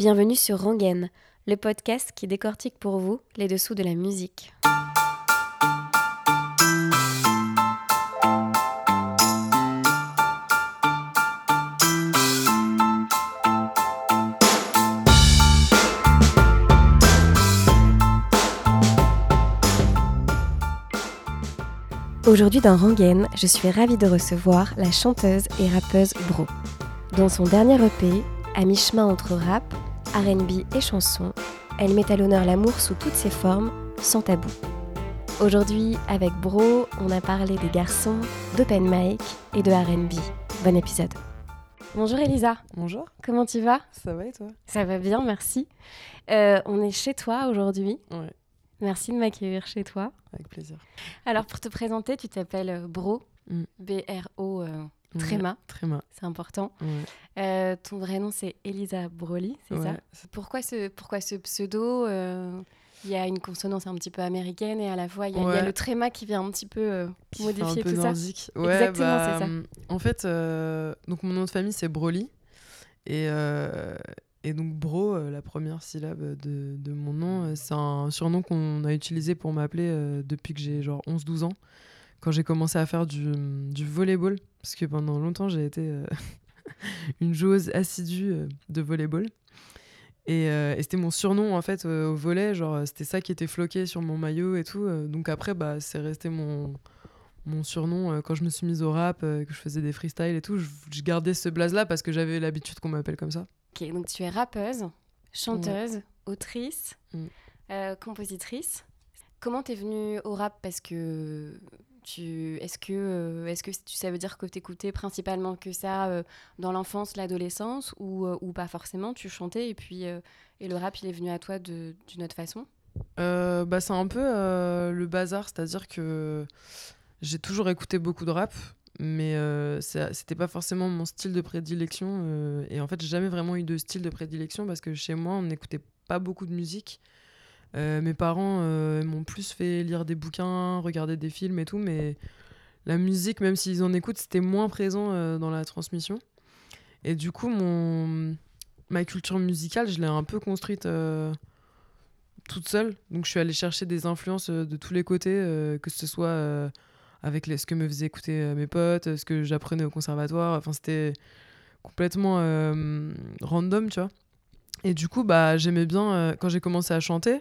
Bienvenue sur Rangen, le podcast qui décortique pour vous les dessous de la musique. Aujourd'hui dans Rangen, je suis ravie de recevoir la chanteuse et rappeuse Bro. Dans son dernier EP, à mi-chemin entre rap, RB et chanson, elle met à l'honneur l'amour sous toutes ses formes, sans tabou. Aujourd'hui, avec Bro, on a parlé des garçons, d'open mic et de RB. Bon épisode. Bonjour Elisa. Bonjour. Comment tu vas? Ça va et toi? Ça va bien, merci. Euh, on est chez toi aujourd'hui. Ouais. Merci de m'accueillir chez toi. Avec plaisir. Alors pour te présenter, tu t'appelles Bro, Mm. B-R-O, euh, Tréma, Tréma. c'est important. Ouais. Euh, ton vrai nom c'est Elisa Broly, c'est ça Ouais, pourquoi ce, pourquoi ce pseudo euh, Il y a une consonance un petit peu américaine et à la fois il y, a- y le tréma qui vient un petit peu euh, qui fait modifier un peu tout ça. nordique. Ouais, Exactement, bah, c'est ça. En fait, euh, donc mon nom de famille c'est Broly. Et, euh, et donc Bro, euh, la première syllabe de, de mon nom, euh, c'est un surnom qu'on a utilisé pour m'appeler euh, depuis que j'ai genre 11-12 ans. Quand j'ai commencé à faire du, du volleyball. Parce que pendant longtemps, j'ai été euh, une joueuse assidue euh, de volleyball. Et, euh, et c'était mon surnom en fait au volet, genre c'était ça qui était floqué sur mon maillot et tout. donc après, bah, c'est resté mon, mon surnom quand je me suis mise au rap, que je faisais des freestyles et tout. Je, je gardais ce blaze là parce que j'avais l'habitude qu'on m'appelle comme ça. Ok, donc tu es rappeuse, chanteuse, autrice, Mm. euh, compositrice. Comment t'es venue au rap? Parce que est-ce que, euh, est-ce que ça veut dire que t'écoutais principalement que ça euh, dans l'enfance, l'adolescence, ou, euh, ou pas forcément Tu chantais et puis et le rap il est venu à toi d'une autre façon? Bah, c'est un peu le bazar, c'est-à-dire que j'ai toujours écouté beaucoup de rap, mais c'était pas forcément mon style de prédilection. et en fait, j'ai jamais vraiment eu de style de prédilection parce que chez moi, on n'écoutait pas beaucoup de musique. Euh, mes parents euh, m'ont plus fait lire des bouquins, regarder des films et tout, mais la musique, même s'ils en écoutent, c'était moins présent euh, dans la transmission. Et du coup, mon... ma culture musicale, je l'ai un peu construite toute seule. Donc je suis allée chercher des influences de tous les côtés, que ce soit avec ce que me faisaient écouter mes potes, ce que j'apprenais au conservatoire. Enfin, c'était complètement random, tu vois. Et du coup, bah, j'aimais bien, quand j'ai commencé à chanter,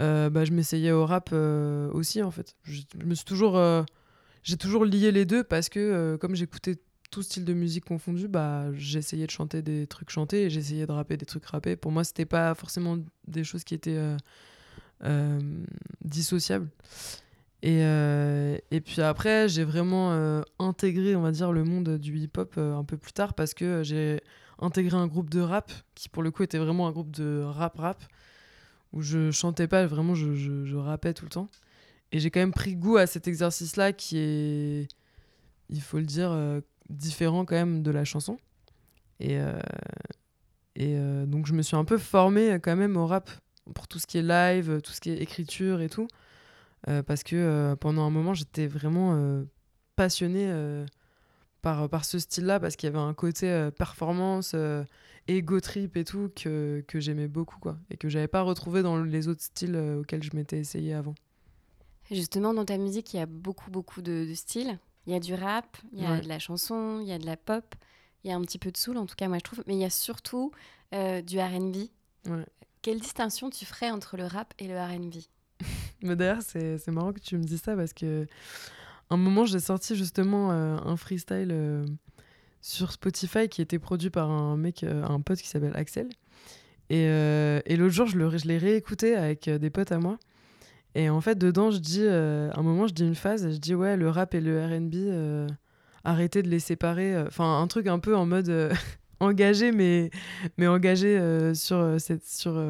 euh, bah, je m'essayais au rap euh, aussi, en fait. Je, me suis toujours... euh, j'ai toujours lié les deux parce que, comme j'écoutais tout style de musique confondu, bah, j'essayais de chanter des trucs chantés et j'essayais de rapper des trucs rappés. Pour moi, c'était pas forcément des choses qui étaient dissociables. Et, et puis après, j'ai vraiment intégré, on va dire, le monde du hip-hop un peu plus tard parce que j'ai intégré un groupe de rap qui, pour le coup, était vraiment un groupe de rap-rap où je chantais pas, vraiment, je, je, rappais tout le temps. Et j'ai quand même pris goût à cet exercice-là qui est, il faut le dire, euh, différent quand même de la chanson. Et, euh, euh, donc je me suis un peu formée quand même au rap pour tout ce qui est live, tout ce qui est écriture et tout. Parce que pendant un moment, j'étais vraiment passionnée par, par ce style-là, parce qu'il y avait un côté performance, ego trip et tout, que, que j'aimais beaucoup, quoi. Et que j'avais pas retrouvé dans les autres styles euh, auxquels je m'étais essayée avant. Justement, dans ta musique, il y a beaucoup, beaucoup de, de styles. Il y a du rap, il y a Ouais. de la chanson, il y a de la pop, il y a un petit peu de soul, en tout cas, moi je trouve, mais il y a surtout euh, du RB. Ouais. Quelle distinction tu ferais entre le rap et le RB? Mais d'ailleurs, c'est c'est marrant que tu me dises ça parce que un moment, j'ai sorti justement euh, un freestyle euh, sur Spotify qui était produit par un mec, euh, un pote qui s'appelle Axel. Et, euh, et l'autre jour, je le- je l'ai réécouté avec euh, des potes à moi. Et en fait, dedans, je dis, à un moment, je dis une phase, je dis, ouais, le rap et le RB, arrêtez de les séparer. Enfin, un truc un peu en mode engagé, mais, mais engagé sur, cette, sur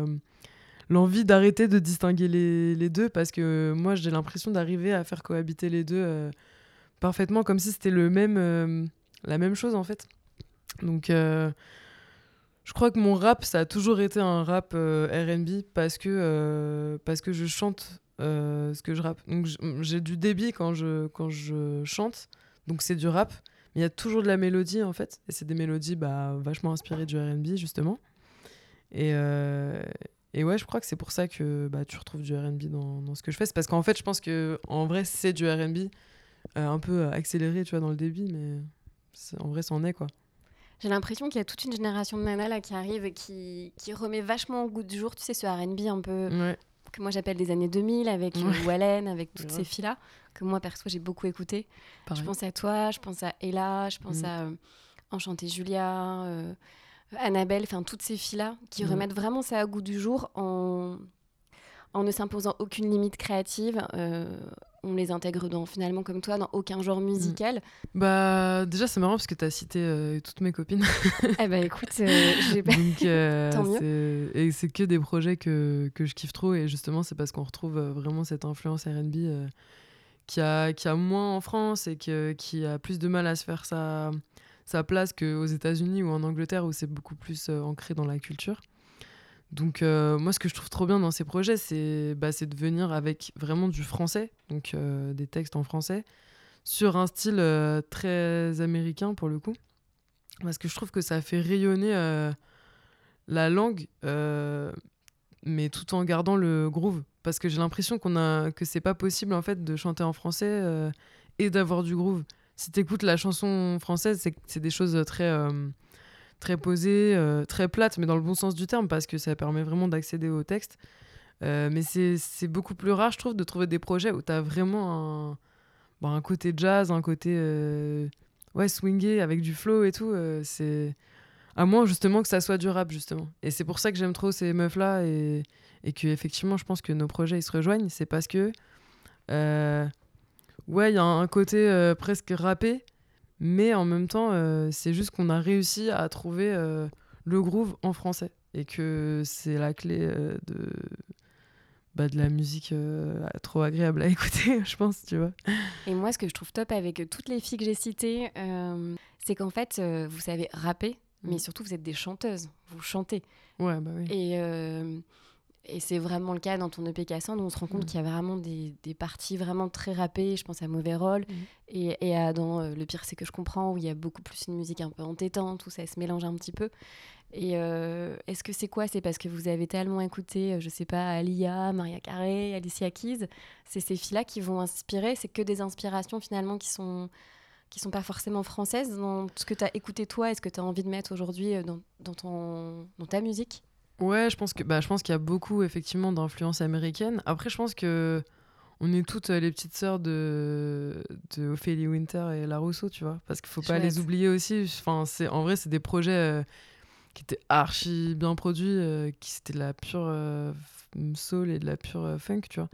l'envie d'arrêter de distinguer les, les deux, parce que moi, j'ai l'impression d'arriver à faire cohabiter les deux parfaitement, comme si c'était le même, la même chose, en fait. Donc, euh, je crois que mon rap, ça a toujours été un rap euh, RB, parce, que, euh, parce que je chante ce que je rappe. Donc, j'ai du débit quand je, quand je chante, donc c'est du rap. Mais il y a toujours de la mélodie en fait, et c'est des mélodies bah, vachement inspirées du RB justement. Et, et ouais, je crois que c'est pour ça que bah, tu retrouves du RB dans, dans, ce que je fais. C'est parce qu'en fait, je pense que en vrai, c'est du RB un peu accéléré, tu vois, dans le débit, mais en vrai, c'en est quoi. J'ai l'impression qu'il y a toute une génération de nanas là qui arrive et qui, qui remet vachement au goût du jour, tu sais, ce RB un peu que moi j'appelle des années 2000 avec ouais. Wallen, avec toutes ces filles-là, que moi perso j'ai beaucoup écouté. Je pense à toi, je pense à Ella, je pense mm. à euh, Enchantée Julia, euh, Annabelle, enfin toutes ces filles-là qui mm. remettent vraiment ça à goût du jour en, en ne s'imposant aucune limite créative. Euh, on les intègre dans, finalement, comme toi, dans aucun genre mm. musical. Bah, déjà, c'est marrant parce que tu as cité euh, toutes mes copines. eh bah, écoute, euh, j'ai pas. Euh, Tant mieux. Et c'est que des projets que, que, je kiffe trop. Et justement, c'est parce qu'on retrouve vraiment cette influence RB qui, a, qui a moins en France et que, qui a plus de mal à se faire sa, sa place qu'aux États-Unis ou en Angleterre où c'est beaucoup plus ancré dans la culture. Donc euh, moi, ce que je trouve trop bien dans ces projets, c'est bah, de venir avec vraiment du français, donc euh, des textes en français, sur un style euh, très américain pour le coup. Parce que je trouve que ça fait rayonner la langue, mais tout en gardant le groove. Parce que j'ai l'impression qu'on a que c'est pas possible en fait de chanter en français et d'avoir du groove. Si tu écoutes la chanson française, c'est des choses très très posée, euh, très plate, mais dans le bon sens du terme, parce que ça permet vraiment d'accéder au texte. Euh, mais c'est beaucoup plus rare, je trouve, de trouver des projets où tu as vraiment un, bah, un côté jazz, un côté euh, ouais, swingé avec du flow et tout. c'est à moins justement que ça soit du rap, justement. Et c'est pour ça que j'aime trop ces meufs-là et, et que je pense que nos projets ils se rejoignent. C'est parce que ouais, il y a un côté presque rappé mais en même temps, euh, c'est juste qu'on a réussi à trouver euh, le groove en français. Et que c'est la clé euh, de, bah, de la musique trop agréable à écouter, je pense, tu vois. Et moi, ce que je trouve top avec toutes les filles que j'ai citées, c'est qu'en fait, vous savez rapper, mais mm. surtout, vous êtes des chanteuses. Vous chantez. Ouais, bah oui. Et et c'est vraiment le cas dans ton EP Cassandre, on se rend compte mm. qu'il y a vraiment des, des, parties vraiment très rappées. Je pense à Mauvais Rôle mm. et, et, à dans euh, Le pire, c'est que je comprends, où il y a beaucoup plus une musique un peu entêtante, où ça se mélange un petit peu. Et euh, est-ce que c'est quoi? C'est parce que vous avez tellement écouté, euh, je sais pas, Alia, Maria Carré, Alicia Keys? C'est ces filles-là qui vont inspirer? C'est que des inspirations finalement qui sont qui sont pas forcément françaises? Dans ce que tu as écouté toi et ce que tu as envie de mettre aujourd'hui dans, dans, ton, dans ta musique? Ouais, je pense que bah, je pense qu'il y a beaucoup effectivement d'influence américaine. Après, je pense que on est toutes euh, les petites sœurs de, de Ophélie Winter et La Rousseau, tu vois, parce qu'il faut pas les oublier aussi. Enfin, c'est en vrai, c'est des projets euh, qui étaient archi bien produits, euh, qui c'était de la pure soul et de la pure funk, tu vois.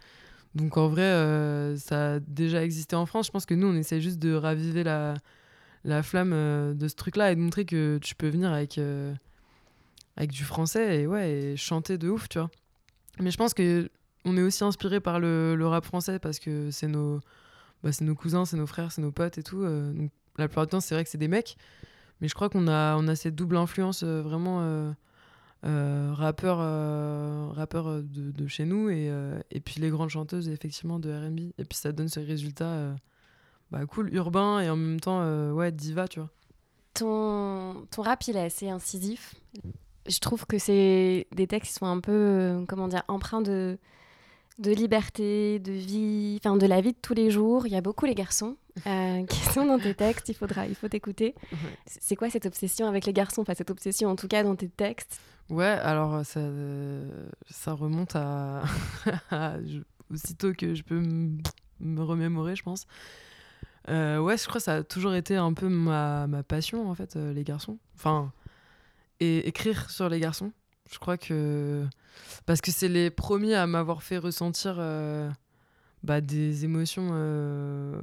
Donc en vrai, ça a déjà existé en France. Je pense que nous, on essaie juste de raviver la, la flamme de ce truc-là et de montrer que tu peux venir avec avec du français et ouais, et chanter de ouf, tu vois. Mais je pense que on est aussi inspiré par le, rap français parce que c'est nos, bah, nos cousins, c'est nos frères, c'est nos potes et tout. Euh, donc la plupart du temps, c'est vrai que c'est des mecs. Mais je crois qu'on a, on a cette double influence euh, vraiment euh, euh rappeur, rappeur de, de, chez nous et, et puis les grandes chanteuses effectivement de RB. Et puis ça donne ce résultat bah, cool, urbain et en même temps ouais, diva, tu vois. Ton, ton rap, il est assez incisif je trouve que c'est des textes qui sont un peu, euh, comment dire, empreints de, de liberté, de vie, enfin de la vie de tous les jours. Il y a beaucoup les garçons euh, qui sont dans tes textes. Il faudra, il faut t'écouter. C'est quoi cette obsession avec les garçons? Enfin cette obsession en tout cas dans tes textes? Ouais, alors ça, ça remonte à, aussitôt que je peux me remémorer, je pense. Euh, ouais, je crois que ça a toujours été un peu ma, ma passion en fait, les garçons. Enfin, et écrire sur les garçons. Je crois que. Parce que c'est les premiers à m'avoir fait ressentir euh, bah, des émotions euh,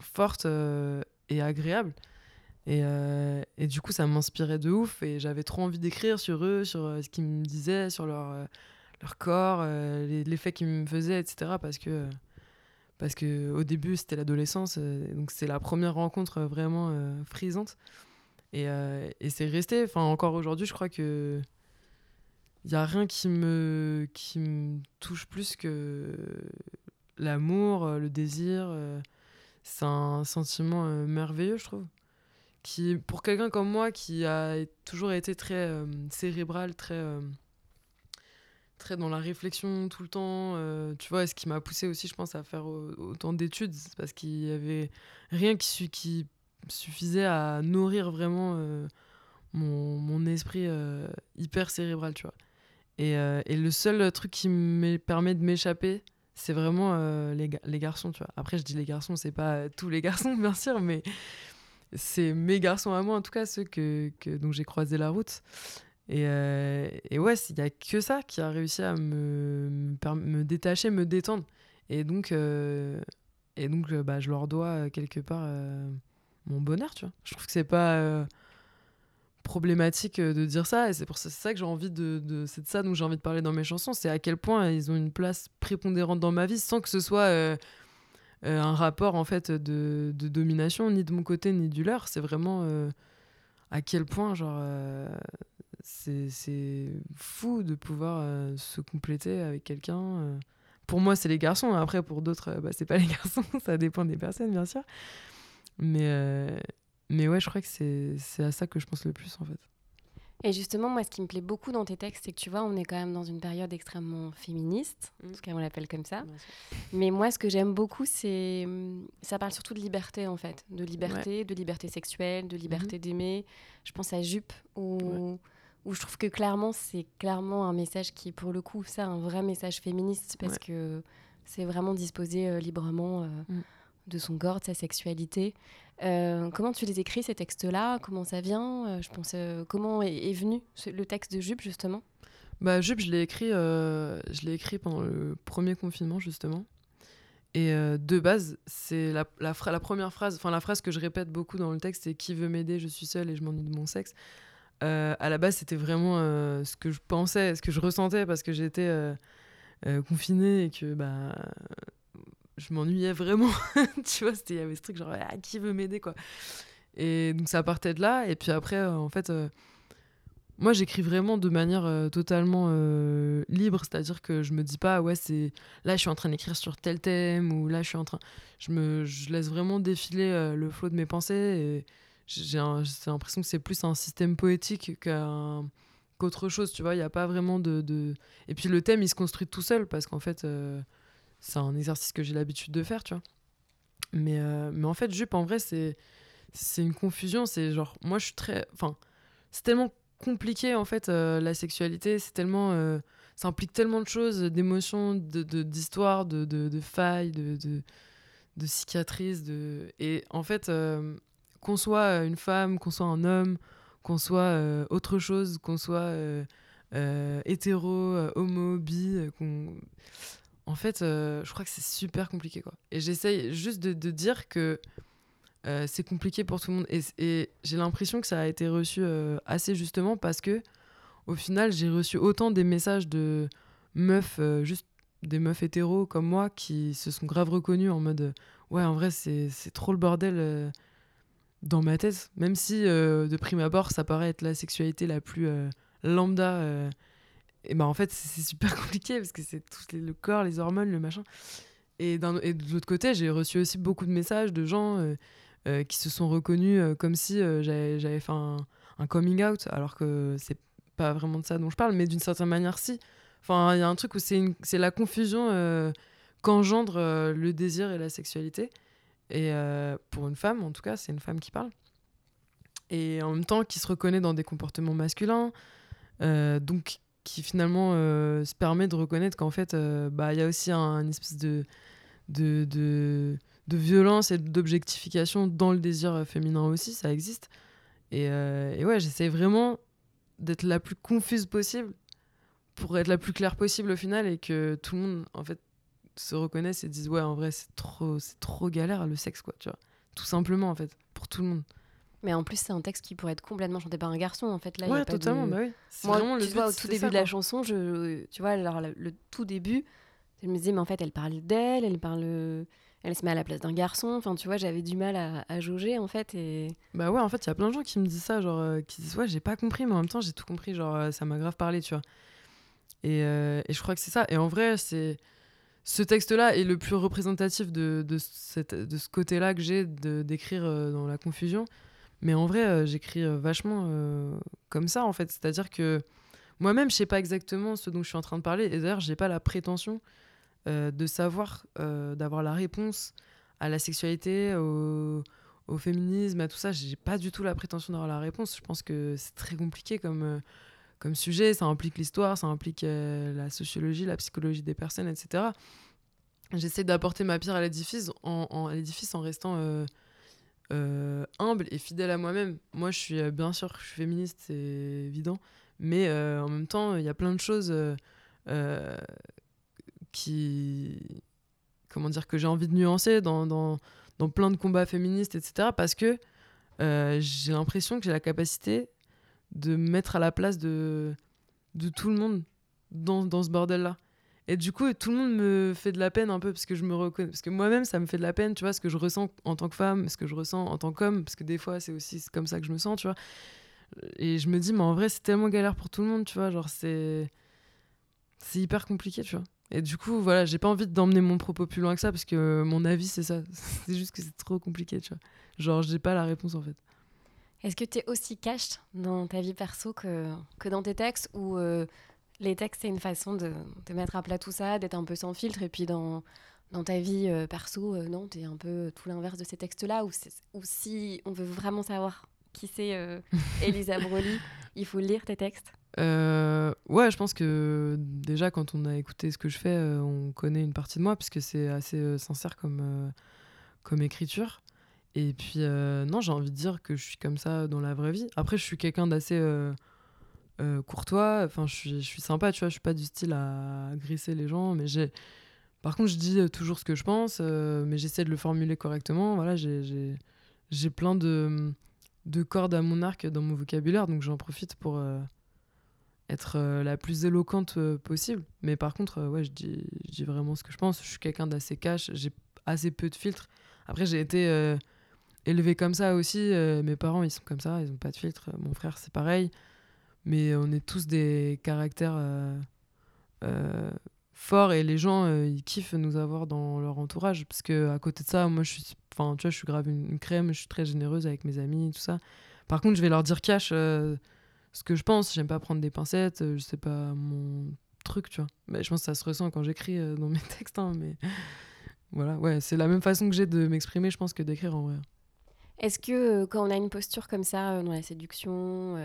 fortes euh, et agréables. Et, et, du coup, ça m'inspirait de ouf. Et j'avais trop envie d'écrire sur eux, sur ce qu'ils me disaient, sur leur, leur corps, l'effet qu'ils me faisaient, etc. Parce que, parce que au début, c'était l'adolescence. donc, c'est la première rencontre vraiment frisante. Et, euh, et c'est resté. Enfin, encore aujourd'hui, je crois que il y a rien qui me qui me touche plus que l'amour, euh, le désir. Euh, c'est un sentiment merveilleux, je trouve. Qui, pour quelqu'un comme moi, qui a toujours été très cérébral, très très dans la réflexion tout le temps. tu vois, ce qui m'a poussé aussi, je pense, à faire au- autant d'études, parce qu'il y avait rien qui, qui suffisait à nourrir vraiment euh, mon, mon esprit euh, hyper cérébral, tu vois. Et, euh, et le seul truc qui me permet de m'échapper, c'est vraiment les, les garçons, tu vois. Après, je dis les garçons, c'est pas tous les garçons, bien sûr, mais c'est mes garçons à moi, en tout cas, ceux que, que, dont j'ai croisé la route. Et, et ouais, il n'y a que ça qui a réussi à me, me, me détacher, me détendre. Et donc, et donc bah, je leur dois quelque part mon bonheur, tu vois. Je trouve que c'est pas euh, problématique euh, de dire ça, et c'est pour ça, que j'ai envie de, de c'est de ça dont j'ai envie de parler dans mes chansons, c'est à quel point ils ont une place prépondérante dans ma vie, sans que ce soit euh, un rapport en fait de, domination, ni de mon côté ni du leur. C'est vraiment à quel point genre c'est fou de pouvoir se compléter avec quelqu'un. Pour moi, c'est les garçons. Après, pour d'autres, bah, c'est pas les garçons. ça dépend des personnes, bien sûr. Mais, euh, mais ouais, je crois que c'est c'est à ça que je pense le plus, en fait. Et justement, moi, ce qui me plaît beaucoup dans tes textes, c'est que tu vois, on est quand même dans une période extrêmement féministe, en Mm. tout cas, on l'appelle comme ça. Mais moi, ce que j'aime beaucoup, c'est. Ça parle surtout de liberté, en fait. De liberté, de liberté sexuelle, de liberté d'aimer. Je pense à Jupe, où, où je trouve que clairement, c'est clairement un message qui est, pour le coup, ça, un vrai message féministe, parce Ouais. que c'est vraiment disposer euh, librement euh, Mm. De son corps, de sa sexualité. Euh, comment tu les écris, ces textes-là? Comment ça vient? Euh, Je pense. euh, comment est, venu le texte de Jupe, justement? Bah, Jupe, je l'ai écrit, je écrit pendant le premier confinement, justement. Et de base, c'est la, la, première phrase, enfin la phrase que je répète beaucoup dans le texte, c'est Qui veut m'aider? Je suis seule et je m'ennuie de mon sexe. À la base, c'était vraiment ce que je pensais, ce que je ressentais parce que j'étais confinée et que bah, je m'ennuyais vraiment. tu vois, il y avait ce truc genre ah, Qui veut m'aider quoi. Et donc ça partait de là. Et puis après, euh, en fait. euh, moi, j'écris vraiment de manière euh, totalement libre, c'est-à-dire que je me dis pas, ouais, c'est là, je suis en train d'écrire sur tel thème, ou là, je suis en train. Je, me... je laisse vraiment défiler le flot de mes pensées, et j'ai l'impression que c'est plus un système poétique qu'un- qu'autre chose, tu vois, il n'y a pas vraiment de. Et puis le thème, il se construit tout seul, parce qu'en fait, c'est un exercice que j'ai l'habitude de faire, tu vois. Mais, euh, mais en fait, Jupe, en vrai, c'est une confusion, c'est genre, moi, je suis très. Enfin, c'est tellement compliqué en fait euh, la sexualité c'est tellement euh, ça implique tellement de choses d'émotions d'histoires de, de, de failles de, de, cicatrices de et en fait qu'on soit une femme qu'on soit un homme qu'on soit autre chose qu'on soit hétéro homo bi qu'on en fait euh, je crois que c'est super compliqué quoi et j'essaye juste de, dire que euh, c'est compliqué pour tout le monde. Et, j'ai l'impression que ça a été reçu euh, assez justement parce que, au final, j'ai reçu autant des messages de meufs, juste des meufs hétéros comme moi, qui se sont grave reconnus en mode Ouais, en vrai, c'est trop le bordel dans ma tête. Même si, de prime abord, ça paraît être la sexualité la plus lambda. Et ben en fait, c'est super compliqué parce que c'est tout le corps, les hormones, le machin. Et, et de l'autre côté, j'ai reçu aussi beaucoup de messages de gens euh, euh, qui se sont reconnus euh, comme si j'avais fait un, un coming out, alors que c'est pas vraiment de ça dont je parle, mais d'une certaine manière, si. Enfin, il y a un truc où c'est la confusion qu'engendre le désir et la sexualité. Et pour une femme, en tout cas, c'est une femme qui parle. Et en même temps, qui se reconnaît dans des comportements masculins. donc, qui finalement euh, se permet de reconnaître qu'en fait, euh, bah, il y a aussi un, une espèce de, de, de, violence et d'objectification dans le désir féminin aussi, ça existe. Et, euh, et ouais, j'essaie vraiment d'être la plus confuse possible pour être la plus claire possible au final et que tout le monde, en fait, se reconnaisse et dise ouais, en vrai, c'est trop, c'est trop galère le sexe, quoi, tu vois. Tout simplement, en fait, pour tout le monde. Mais en plus, c'est un texte qui pourrait être complètement chanté par un garçon, en fait. Là, il y ouais, a pas totalement, de... bah Moi, vraiment tu le vois, but, au tout début ça, de la chanson, je, tu vois, alors, le, le tout début, je me disais, mais en fait, elle parle d'elle, elle parle, elle se met à la place d'un garçon. Enfin, tu vois, j'avais du mal à, à jauger, en fait. Et Bah ouais, en fait, il y a plein de gens qui me disent ça, genre, euh, qui disent ouais, j'ai pas compris, mais en même temps, j'ai tout compris, genre, euh, ça m'a grave parlé, tu vois. Et, euh, et je crois que c'est ça. Et en vrai, c'est ce texte-là est le plus représentatif de, de, cette, de ce côté-là que j'ai d'écrire dans la confusion. Mais en vrai, euh, j'écris euh, vachement euh, comme ça, en fait. C'est-à-dire que moi-même, je sais pas exactement ce dont je suis en train de parler. Et d'ailleurs, j'ai pas la prétention de savoir, d'avoir la réponse à la sexualité, au, féminisme, à tout ça. J'ai pas du tout la prétention d'avoir la réponse. Je pense que c'est très compliqué comme, comme sujet. Ça implique l'histoire, ça implique la sociologie, la psychologie des personnes, etc. J'essaie d'apporter ma pierre à l'édifice en, en, l'édifice en restant humble et fidèle à moi-même. Moi, je suis bien sûr, je suis féministe, c'est évident. Mais euh, en même temps, il y a plein de choses euh, euh, qui. Comment dire Que j'ai envie de nuancer dans, dans, plein de combats féministes, etc. Parce que j'ai l'impression que j'ai la capacité de mettre à la place de, de tout le monde dans, dans ce bordel-là. Et du coup, tout le monde me fait de la peine un peu parce que je me. Parce que moi-même, ça me fait de la peine, tu vois, ce que je ressens en tant que femme, ce que je ressens en tant qu'homme, parce que des fois, c'est aussi comme ça que je me sens, tu vois. Et je me dis, mais en vrai, c'est tellement galère pour tout le monde, tu vois. Genre, c'est. C'est hyper compliqué, tu vois. Et du coup, voilà, j'ai pas envie d'emmener mon propos plus loin que ça parce que mon avis, c'est ça. c'est juste que c'est trop compliqué, tu vois. Genre, j'ai pas la réponse en fait. Est-ce que tu es aussi cash dans ta vie perso que, que dans tes textes euh, les textes, c'est une façon de, de, mettre à plat tout ça, d'être un peu sans filtre et puis dans, dans ta vie euh, perso, euh, non, tu es un peu tout l'inverse de ces textes-là ou, ou si on veut vraiment savoir qui c'est euh, Elisa Broly Il faut lire tes textes euh, Ouais, je pense que déjà quand on a écouté ce que je fais, euh, on connaît une partie de moi puisque c'est assez sincère comme, comme écriture. Et puis, non, j'ai envie de dire que je suis comme ça dans la vraie vie. Après, je suis quelqu'un d'assez courtois. Enfin, je suis, sympa, tu vois. Je suis pas du style à grisser les gens. Mais j'ai. Par contre, je dis toujours ce que je pense, mais j'essaie de le formuler correctement. Voilà, j'ai plein de de cordes à mon arc dans mon vocabulaire, donc j'en profite pour euh, être euh, la plus éloquente euh, possible. Mais par contre, ouais, je dis, je dis, vraiment ce que je pense. Je suis quelqu'un d'assez cash, j'ai assez peu de filtres. Après, j'ai été élevé comme ça aussi. mes parents, ils sont comme ça, ils n'ont pas de filtre. Mon frère, c'est pareil. Mais on est tous des caractères forts et les gens, ils kiffent nous avoir dans leur entourage. Parce que à côté de ça, moi, je suis tu vois, je suis grave une, crème, je suis très généreuse avec mes amis, tout ça. Par contre, je vais leur dire cash euh, ce que je pense. J'aime pas prendre des pincettes, euh, je sais pas mon truc, tu vois. Mais je pense que ça se ressent quand j'écris euh, dans mes textes, hein, mais voilà, ouais, c'est la même façon que j'ai de m'exprimer, je pense, que d'écrire en vrai. Est-ce que quand on a une posture comme ça dans la séduction,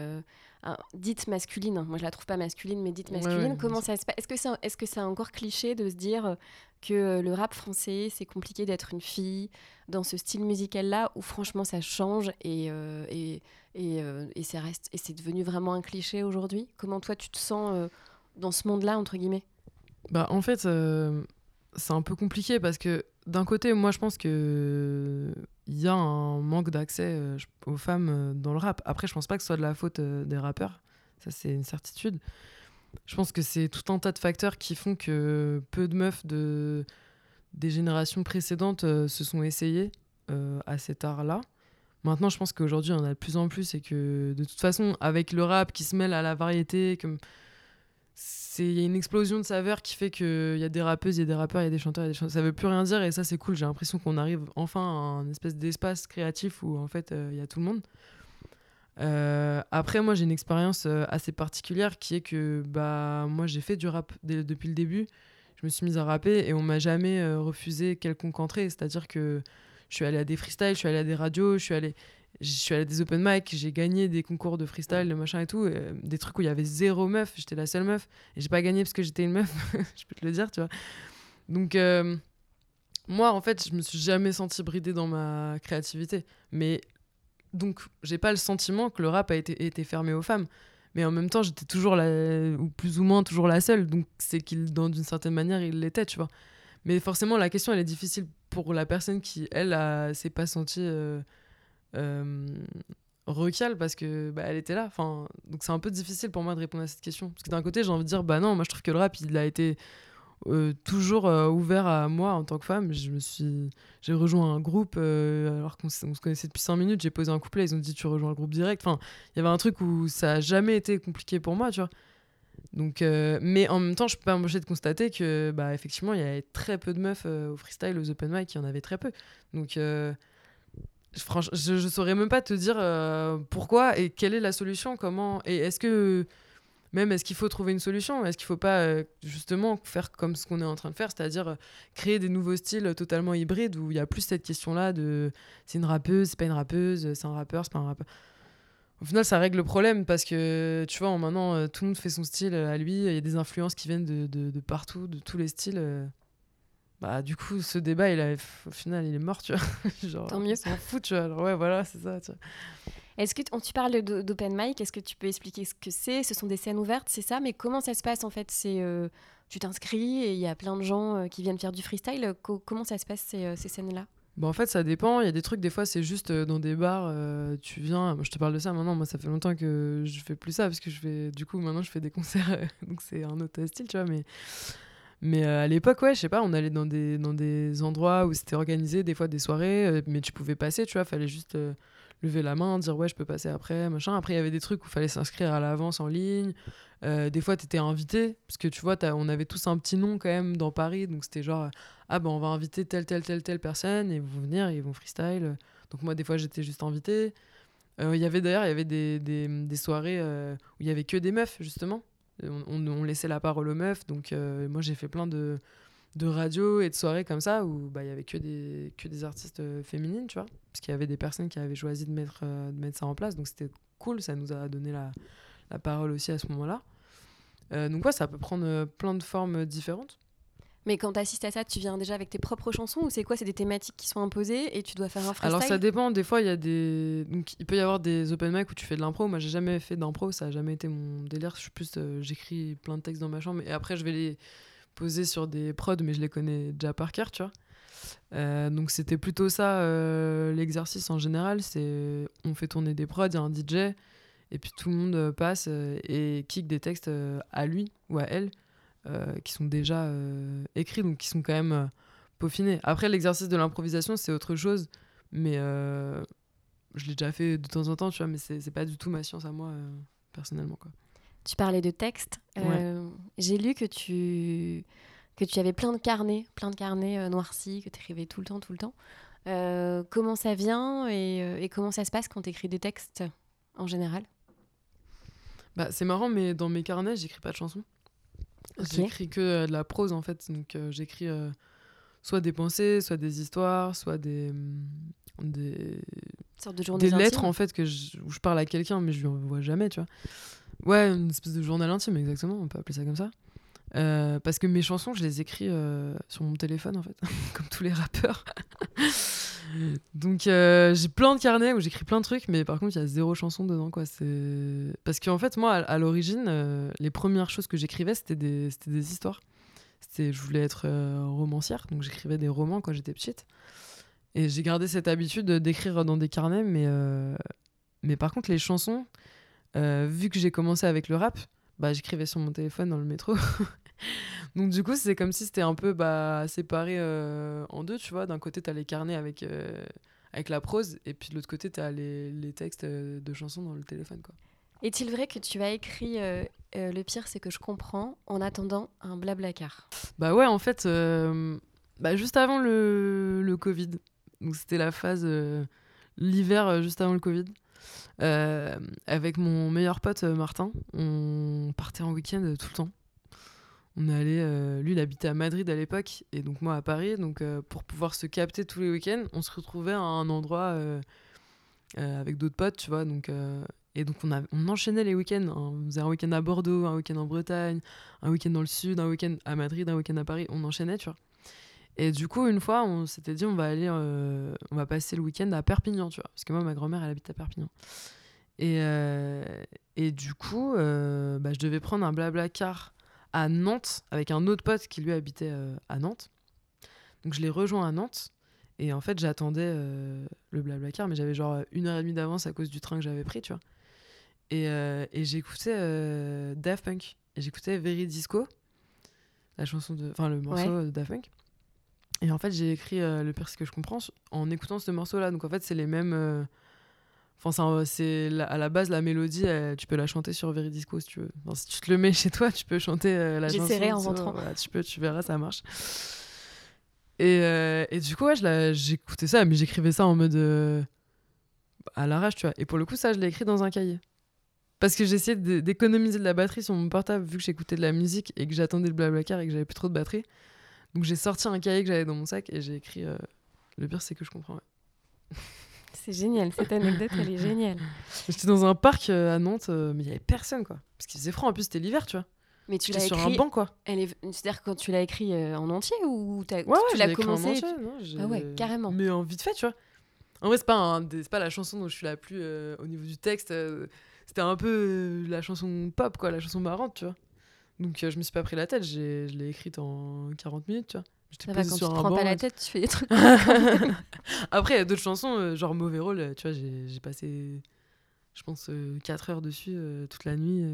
dite masculine, hein, moi je la trouve pas masculine, mais dite masculine, comment ça se passe Est-ce que c'est est -ce c'est encore cliché de se dire que le rap français, c'est compliqué d'être une fille dans ce style musical-là, où franchement ça change et, euh, et, et, euh, et c'est devenu vraiment un cliché aujourd'hui? Comment toi tu te sens euh, dans ce monde-là, entre guillemets? Bah, En fait, c'est un peu compliqué parce que d'un côté, moi je pense que il y a un manque d'accès aux femmes dans le rap. Après, je pense pas que ce soit de la faute des rappeurs, ça c'est une certitude. Je pense que c'est tout un tas de facteurs qui font que peu de meufs de, des générations précédentes euh, se sont essayées euh, à cet art-là. Maintenant, je pense qu'aujourd'hui, on en a de plus en plus et que de toute façon, avec le rap qui se mêle à la variété, il y a une explosion de saveurs qui fait qu'il y a des rappeuses, il y a des rappeurs, il y a des chanteurs, y a des chanteurs. Ça veut plus rien dire et ça, c'est cool. J'ai l'impression qu'on arrive enfin à un espèce d'espace créatif où en fait, euh, il y a tout le monde. Euh, après, moi, j'ai une expérience euh, assez particulière qui est que bah, moi, j'ai fait du rap depuis le début. Je me suis mise à rapper et on m'a jamais refusé quelconque entrée. C'est-à-dire que je suis allée à des freestyles, je suis allée à des radios, je suis allée, je suis allée à des open mic, j'ai gagné des concours de freestyle, de machin et tout. des trucs où il y avait zéro meuf, j'étais la seule meuf. Et j'ai pas gagné parce que j'étais une meuf, je peux te le dire, tu vois. Donc, moi, en fait, je me suis jamais sentie bridée dans ma créativité. Mais donc, j'ai pas le sentiment que le rap a été, été fermé aux femmes. Mais en même temps, j'étais toujours la, ou plus ou moins toujours la seule. Donc, c'est qu'il, dans d'une certaine manière, il l'était, tu vois. Mais forcément, la question, elle est difficile pour la personne qui, elle, s'est pas sentie euh, euh parce que bah, elle était là. Enfin, donc, c'est un peu difficile pour moi de répondre à cette question. Parce que d'un côté, j'ai envie de dire, bah non, moi, je trouve que le rap, il a été euh, toujours euh, ouvert à moi en tant que femme. Je me suis, j'ai rejoint un groupe alors qu'on se connaissait depuis 5 minutes. J'ai posé un couplet, ils ont dit tu rejoins le groupe direct. Enfin, il y avait un truc où ça a jamais été compliqué pour moi, tu vois. Donc, mais en même temps, je peux pas m'empêcher de constater que, bah, effectivement, il y avait très peu de meufs au freestyle, aux open mic, il y en avait très peu. Donc, franchement, je, je saurais même pas te dire pourquoi et quelle est la solution, comment et est-ce que même est-ce qu'il faut trouver une solution? Est-ce qu'il faut pas euh, justement faire comme ce qu'on est en train de faire, c'est-à-dire euh, créer des nouveaux styles totalement hybrides où il y a plus cette question-là de c'est une rappeuse, c'est pas une rappeuse, c'est un rappeur, c'est pas un rappeur? Au final, ça règle le problème parce que tu vois, maintenant euh, tout le monde fait son style à lui, il y a des influences qui viennent de partout, de tous les styles. Bah, du coup, ce débat, il a, au final, il est mort, tu vois. genre, Tant mieux. S'en fout, tu vois. Alors, ouais, voilà, c'est ça, tu vois. Est-ce que tu parles d'open mic Est-ce que tu peux expliquer ce que c'est? Ce sont des scènes ouvertes, c'est ça? Mais comment ça se passe en fait? C'est euh, tu t'inscris et il y a plein de gens euh, qui viennent faire du freestyle. Co- comment ça se passe ces, euh, ces scènes-là? Bah, en fait, ça dépend. Il y a des trucs, des fois, c'est juste euh, dans des bars, euh, tu viens. Moi, je te parle de ça maintenant. Moi, ça fait longtemps que je fais plus ça parce que je fais. Du coup, maintenant, je fais des concerts. euh, donc, c'est un autre style, tu vois. Mais, mais euh, à l'époque, ouais, je sais pas, on allait dans des, dans des endroits où c'était organisé, des fois des soirées, euh, mais tu pouvais passer, tu vois. Fallait juste euh, lever la main, dire ouais, je peux passer après, machin. Après, il y avait des trucs où il fallait s'inscrire à l'avance en ligne. Des fois, tu étais invité, parce que tu vois, on avait tous un petit nom quand même dans Paris, donc c'était genre, ah ben on va inviter telle, telle, telle, telle personne, et ils vont venir, ils vont freestyle. Donc moi, des fois, j'étais juste invité. Il y avait d'ailleurs, il y avait des, des, des soirées où il y avait que des meufs, justement. On, on- laissait la parole aux meufs, donc euh, moi, j'ai fait plein de, de radios et de soirées comme ça, où bah, il y avait que des, que des artistes euh, féminines, tu vois, parce qu'il y avait des personnes qui avaient choisi de mettre, euh, de mettre ça en place, donc c'était cool, ça nous a donné la, la parole aussi à ce moment-là. Euh, donc ça peut prendre euh, plein de formes différentes. Mais quand tu assistes à ça, tu viens déjà avec tes propres chansons ou c'est quoi? C'est des thématiques qui sont imposées et tu dois faire un freestyle? Alors ça dépend, des fois il y a des donc il peut y avoir des open mic où tu fais de l'impro. Moi j'ai jamais fait d'impro, ça a jamais été mon délire. Je suis plus euh, j'écris plein de textes dans ma chambre et après je vais les poser sur des prods mais je les connais déjà par cœur, tu vois. Euh, donc c'était plutôt ça euh, l'exercice en général, c'est on fait tourner des prods, il y a un DJ et puis tout le monde passe et kick des textes à lui ou à elle qui sont déjà euh, écrits donc qui sont quand même euh, peaufinés. Après l'exercice de l'improvisation c'est autre chose mais euh, je l'ai déjà fait de temps en temps tu vois mais c'est pas du tout ma science à moi euh, personnellement quoi. Tu parlais de texte. Euh, J'ai lu que tu que tu avais plein de carnets, plein de carnets euh, noircis, que tu écrivais tout le temps, tout le temps. Euh, comment ça vient et, euh, et comment ça se passe quand tu écris des textes en général? Bah, c'est marrant, mais dans mes carnets, j'écris pas de chansons. J'écris que euh, de la prose, en fait. Donc, euh, j'écris euh, soit des pensées, soit des histoires, soit des, hum, des, sorte de des lettres, en fait, que je- où je parle à quelqu'un, mais je lui envoie jamais, tu vois. Ouais, une espèce de journal intime, exactement. On peut appeler ça comme ça. Euh, parce que mes chansons, je les écris euh, sur mon téléphone, en fait, comme tous les rappeurs. Donc euh, j'ai plein de carnets où j'écris plein de trucs, mais par contre il y a zéro chanson dedans quoi. C'est parce qu'en fait moi à, l'origine euh, les premières choses que j'écrivais c'était des des histoires. C'était je voulais être euh, romancière donc j'écrivais des romans quand j'étais petite et j'ai gardé cette habitude de- d'écrire dans des carnets mais mais par contre les chansons vu que j'ai commencé avec le rap bah j'écrivais sur mon téléphone dans le métro. Donc du coup, c'est comme si c'était un peu bah, séparé euh, en deux, tu vois. D'un côté, t'as les carnets avec, euh, avec la prose, et puis de l'autre côté, t'as les, les textes euh, de chansons dans le téléphone, quoi. Est-il vrai que tu as écrit euh, Le pire, c'est que je comprends en attendant un blablacar? Bah ouais, en fait, bah, juste avant le, le Covid, donc c'était la phase, l'hiver juste avant le Covid, avec mon meilleur pote Martin, on partait en week-end tout le temps. On allait, euh, lui, il habitait à Madrid à l'époque, et donc moi à Paris. Donc euh, pour pouvoir se capter tous les week-ends, on se retrouvait à un endroit euh, avec d'autres potes, tu vois. Donc, et donc on, a, on enchaînait les week-ends. hein. On faisait un week-end à Bordeaux, un week-end en Bretagne, un week-end dans le sud, un week-end à Madrid, un week-end à Paris. On enchaînait, tu vois. Et du coup, une fois, on s'était dit, on va aller, on va passer le week-end à Perpignan, tu vois. Parce que moi, ma grand-mère, elle habite à Perpignan. Et, et du coup, bah, je devais prendre un blabla car à Nantes avec un autre pote qui lui habitait euh, à Nantes. Donc je l'ai rejoint à Nantes. Et en fait, j'attendais euh, le blabla car, mais j'avais genre une heure et demie d'avance à cause du train que j'avais pris, tu vois. Et, euh, et j'écoutais euh, Daft Punk. Et j'écoutais Very Disco, la chanson de. Enfin, le morceau Ouais. de Daft Punk. Et en fait, j'ai écrit Le pire, que je comprends en écoutant ce morceau-là. Donc en fait, c'est les mêmes. Enfin, c'est à la base la mélodie, tu peux la chanter sur Veridisco si tu veux. Enfin, si tu te le mets chez toi, tu peux chanter euh, la chanson. J'essaierai en rentrant. voilà, tu peux, tu verras, ça marche. Et, euh, et du coup, ouais, j'écoutais ça, mais j'écrivais ça en mode euh, à l'arrache, tu vois. Et pour le coup, ça, je l'ai écrit dans un cahier. Parce que j'essayais d'économiser de la batterie sur mon portable vu que j'écoutais de la musique et que j'attendais le blablacar et que j'avais plus trop de batterie. Donc j'ai sorti un cahier que j'avais dans mon sac et j'ai écrit. Euh, le pire, c'est que je comprends. C'est génial, cette anecdote, elle est géniale. J'étais dans un parc euh, à Nantes, euh, mais il y avait personne, quoi. Parce qu'il faisait froid, en plus, c'était l'hiver, tu vois. Mais tu l'as sur un banc, quoi. Elle est... C'est-à-dire quand tu l'as écrit en entier ou as... ouais, tu l'as commencé en entier, non, Ah ouais, carrément. Mais en vite fait, tu vois. En vrai, c'est pas, un... pas la chanson dont je suis la plus au niveau du texte. C'était un peu la chanson pop, quoi, la chanson marrante, tu vois. Donc je me suis pas pris la tête, je l'ai écrite en 40 minutes, tu vois. Ça va, quand tu te prends pas la tête, tu fais des trucs. Après, il y a d'autres chansons, euh, genre Mauvais Rôle, tu vois, j'ai passé, je pense, 4 euh, heures dessus euh, toute la nuit.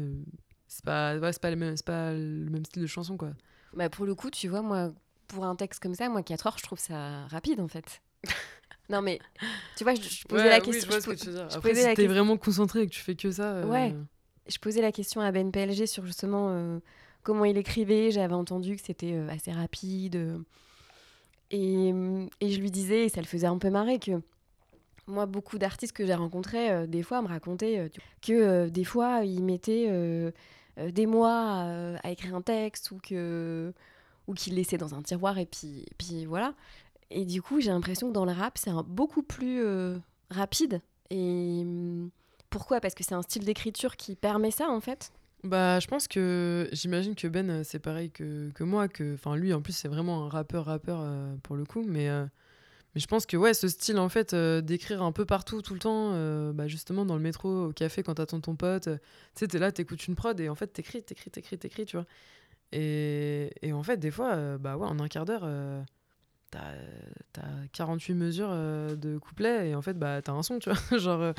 c'est pas, ouais, pas, le même, pas le même style de chanson, quoi. Bah, pour le coup, tu vois, moi, pour un texte comme ça, moi, 4 heures, je trouve ça rapide, en fait. non, mais tu vois, je, posais la question. Oui, je vois ce que tu veux dire. Après, si t'es vraiment concentré et que tu fais que ça. Ouais. Je posais la question à Ben PLG sur justement comment il écrivait. J'avais entendu que c'était euh, assez rapide. Euh, et, et, je lui disais, et ça le faisait un peu marrer, que moi, beaucoup d'artistes que j'ai rencontrés, euh, des fois, me racontaient que des fois, ils mettaient des mois à, écrire un texte ou que ou qu'ils laissaient dans un tiroir et puis, puis voilà. Et du coup, j'ai l'impression que dans le rap, c'est beaucoup plus rapide. Et pourquoi? Parce que c'est un style d'écriture qui permet ça, en fait. Bah, je pense que j'imagine que Ben, euh, c'est pareil que, moi. Que, enfin, lui, en plus, c'est vraiment un rappeur, rappeur euh, pour le coup. Mais, euh, mais je pense que ouais, ce style, en fait, d'écrire un peu partout, tout le temps, bah, justement, dans le métro, au café, quand t'attends ton pote, tu sais, là, t'écoutes une prod et en fait, t'écris, t'écris, t'écris, t'écris, tu vois. Et, et, en fait, des fois, bah ouais, en un quart d'heure, t'as as 48 mesures de couplets et en fait, bah, t'as un son, tu vois. Genre.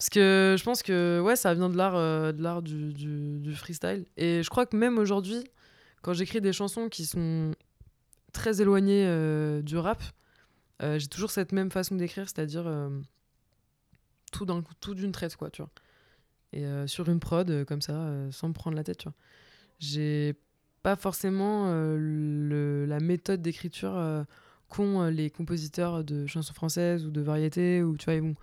Parce que je pense que ouais, ça vient de l'art euh, du, du, freestyle. Et je crois que même aujourd'hui, quand j'écris des chansons qui sont très éloignées euh, du rap, euh, j'ai toujours cette même façon d'écrire, c'est-à-dire tout tout d'une traite, quoi, tu vois. Et sur une prod, comme ça, sans me prendre la tête, tu vois. J'ai pas forcément le, la méthode d'écriture qu'ont les compositeurs de chansons françaises ou de variétés, où tu vois, ils vont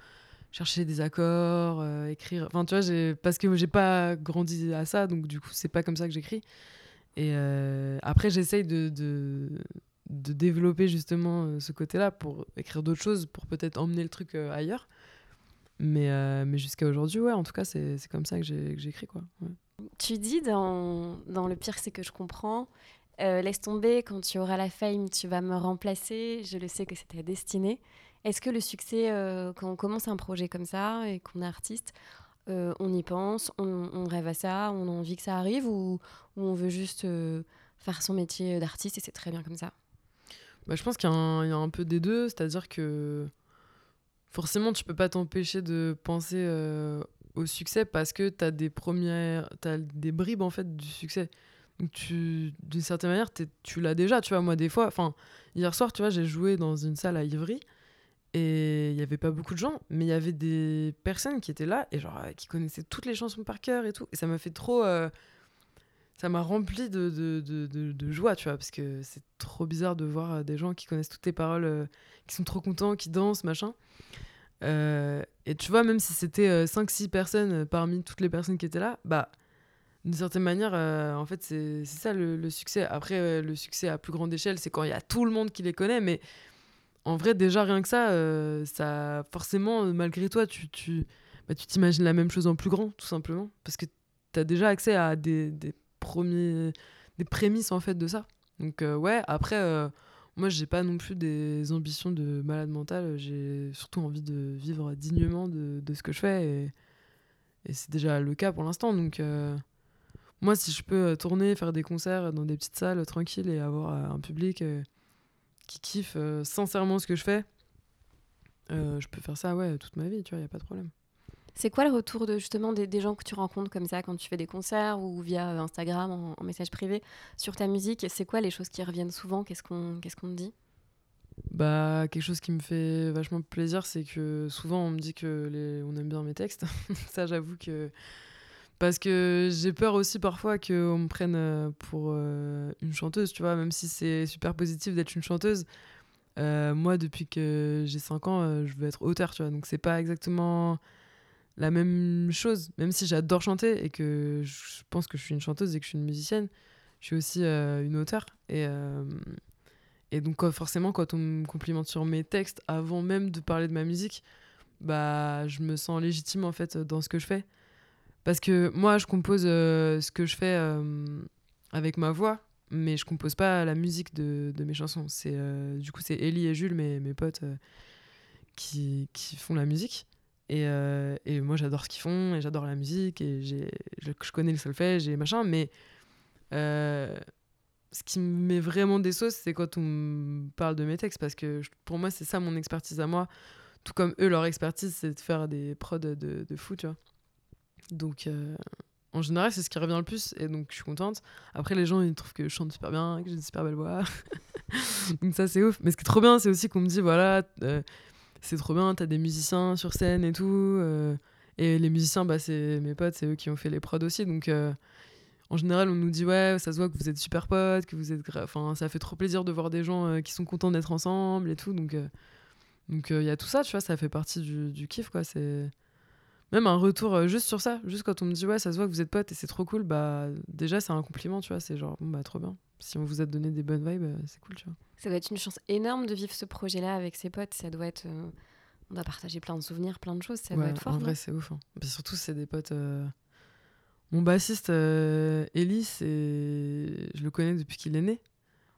chercher des accords, euh, écrire. Enfin, tu vois, parce que j'ai pas grandi à ça, donc du coup, c'est pas comme ça que j'écris. Et euh, après, j'essaye de, de, développer justement euh, ce côté-là pour écrire d'autres choses, pour peut-être emmener le truc ailleurs. Mais, mais jusqu'à aujourd'hui, ouais, en tout cas, c'est, c'est comme ça que, j'écris, quoi. Tu dis dans, dans Le pire, c'est que je comprends. laisse tomber, quand tu auras la fame, tu vas me remplacer. Je le sais que c'était destiné. Est-ce que le succès, euh, quand on commence un projet comme ça et qu'on est artiste, euh, on y pense, on, rêve à ça, on a envie que ça arrive ou, on veut juste euh, faire son métier d'artiste et c'est très bien comme ça? Bah, Je pense qu'il y, a un peu des deux, c'est-à-dire que forcément tu peux pas t'empêcher de penser au succès parce que tu as des premières, as des bribes en fait du succès. D'une certaine manière, tu l'as déjà, tu vois, moi des fois, enfin hier soir, tu vois, j'ai joué dans une salle à Ivry et il n'y avait pas beaucoup de gens, mais il y avait des personnes qui étaient là et genre euh, qui connaissaient toutes les chansons par cœur et tout. Et ça m'a fait trop. Euh, ça m'a rempli de, de, de, joie, tu vois, parce que c'est trop bizarre de voir euh, des gens qui connaissent toutes tes paroles, qui sont trop contents, qui dansent, machin. et tu vois, même si c'était 5-6 personnes parmi toutes les personnes qui étaient là, bah, d'une certaine manière, en fait, c'est ça le, le, succès. Après, le succès à plus grande échelle, c'est quand il y a tout le monde qui les connaît, mais en vrai, déjà, rien que ça, euh, ça forcément, malgré toi, tu, tu, bah, tu t'imagines la même chose en plus grand, tout simplement. Parce que tu as déjà accès à des, des, premiers, des prémices, en fait, de ça. Donc, euh, ouais, après, euh, moi, j'ai pas non plus des ambitions de malade mental. J'ai surtout envie de vivre dignement de, de ce que je fais. Et, et c'est déjà le cas pour l'instant. Donc, moi, si je peux tourner, faire des concerts dans des petites salles tranquilles et avoir un public qui kiffe euh, sincèrement ce que je fais, euh, je peux faire ça ouais toute ma vie, tu vois, il y a pas de problème. C'est quoi le retour de justement des, des, gens que tu rencontres comme ça quand tu fais des concerts ou via euh, Instagram en, message privé sur ta musique? C'est quoi les choses qui reviennent souvent? Qu'est-ce qu'on qu'est-ce qu'on te dit? Bah, quelque chose qui me fait vachement plaisir, c'est que souvent on me dit que les... on aime bien mes textes. ça, j'avoue que parce que j'ai peur aussi parfois qu'on me prenne euh, pour euh, une chanteuse, tu vois, même si c'est super positif d'être une chanteuse. Euh, moi, depuis que j'ai 5 ans, je veux être auteur, tu vois. Donc, c'est pas exactement la même chose, même si j'adore chanter et que je pense que je suis une chanteuse et que je suis une musicienne, je suis aussi une auteure. Et, et donc, forcément, quand on me complimente sur mes textes avant même de parler de ma musique, bah, je me sens légitime en fait dans ce que je fais. Parce que moi, je compose euh, ce que je fais avec ma voix, mais je compose pas la musique de, mes chansons. C'est du coup, c'est Ellie et Jules, mes, mes potes, qui, qui font la musique. Et, et, moi, j'adore ce qu'ils font, et j'adore la musique, et je, connais le solfège et machin, mais euh, ce qui me met vraiment des sauces, c'est quand on me parle de mes textes, parce que pour moi, c'est ça mon expertise à moi. Tout comme eux, leur expertise, c'est de faire des prods de, de fou, tu vois. Donc, euh, en général, c'est ce qui revient le plus, et donc je suis contente. Après, les gens, ils trouvent que je chante super bien, que j'ai une super belle voix. donc, ça, c'est ouf. Mais ce qui est trop bien, c'est aussi qu'on me dit, voilà, euh, c'est trop bien, t'as des musiciens sur scène et tout. et les musiciens, bah, c'est mes potes, c'est eux qui ont fait les prods aussi. Donc, en général, on nous dit ouais, ça se voit que vous êtes super potes, que vous êtes, enfin, ça fait trop plaisir de voir des gens euh, qui sont contents d'être ensemble et tout. Donc, euh, donc il euh, y a tout ça, tu vois, ça fait partie du, du kiff, quoi. C'est même un retour juste sur ça, juste quand on me dit ouais, ça se voit que vous êtes potes et c'est trop cool, bah déjà c'est un compliment, tu vois. C'est genre bon bah trop bien. Si on vous a donné des bonnes vibes, c'est cool, tu vois. Ça doit être une chance énorme de vivre ce projet-là avec ses potes. Ça doit être, on doit partager plein de souvenirs, plein de choses. Ça doit être fort. En vrai, c'est ouf. Hein. surtout, c'est des potes. Mon bassiste, euh, Ellis, je le connais depuis qu'il est né.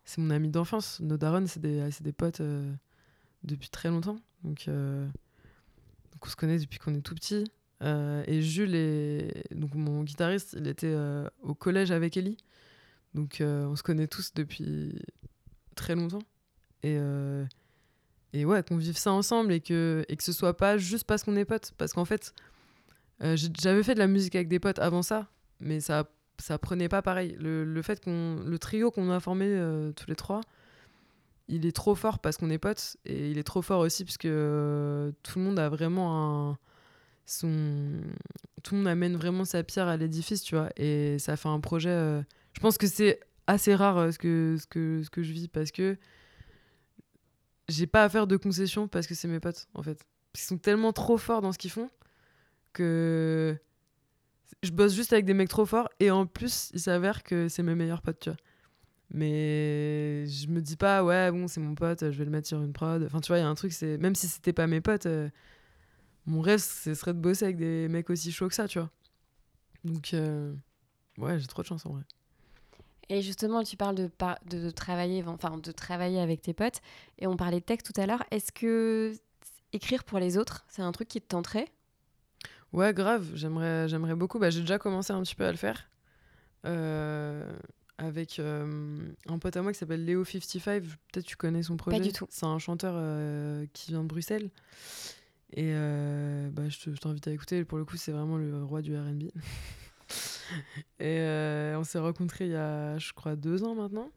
C'est mon ami d'enfance. Nos darons, c'est des, des potes euh, depuis très longtemps. Donc, euh, donc, on se connaît depuis qu'on est tout petit. Et Jules, est, donc mon guitariste, il était au collège avec Ellie. Donc on se connaît tous depuis très longtemps. Et, et ouais, qu'on vive ça ensemble et que, et que ce soit pas juste parce qu'on est potes. Parce qu'en fait, euh, j'avais fait de la musique avec des potes avant ça, mais ça ça prenait pas pareil. Le, le fait qu'on le trio qu'on a formé euh, tous les trois, il est trop fort parce qu'on est potes et il est trop fort aussi parce que euh, tout le monde a vraiment un son tout le monde amène vraiment sa pierre à l'édifice, tu vois, et ça fait un projet je pense que c'est assez rare ce que ce que ce que je vis parce que j'ai pas à faire de concessions parce que c'est mes potes en fait. Ils sont tellement trop forts dans ce qu'ils font que je bosse juste avec des mecs trop forts et en plus il s'avère que c'est mes meilleurs potes tu vois. Mais je me dis pas ouais bon c'est mon pote je vais le mettre sur une prod. Enfin tu vois il y a un truc c'est même si c'était pas mes potes euh, mon rêve ce serait de bosser avec des mecs aussi chauds que ça tu vois donc euh, ouais j'ai trop de chance en vrai et justement, tu parles de, de, de, travailler, enfin, de travailler avec tes potes, et on parlait de texte tout à l'heure. Est-ce que écrire pour les autres, c'est un truc qui te tenterait? Ouais, grave, j'aimerais, j'aimerais beaucoup. Bah, j'ai déjà commencé un petit peu à le faire. Euh, avec euh, un pote à moi qui s'appelle Léo55. Peut-être tu connais son projet. Pas du tout. C'est un chanteur euh, qui vient de Bruxelles. Et bah, je t'invite à écouter. Pour le coup, c'est vraiment le roi du RB. et on s'est rencontrés il y a, je crois, deux ans maintenant.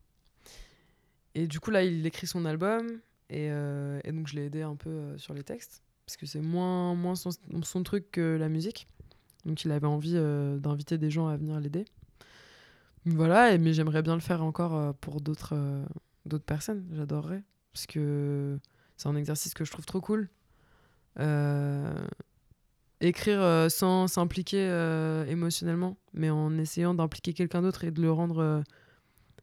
Et du coup, là, il écrit son album. Et, et donc, je l'ai aidé un peu sur les textes parce que c'est moins, moins son, son, truc que la musique. Donc il avait envie euh, d'inviter des gens à venir l'aider. Voilà, mais j'aimerais bien le faire encore euh, pour d'autres euh, d'autres personnes. J'adorerais. Parce que c'est un exercice que je trouve trop cool. Écrire sans s'impliquer émotionnellement, mais en essayant d'impliquer quelqu'un d'autre et de le rendre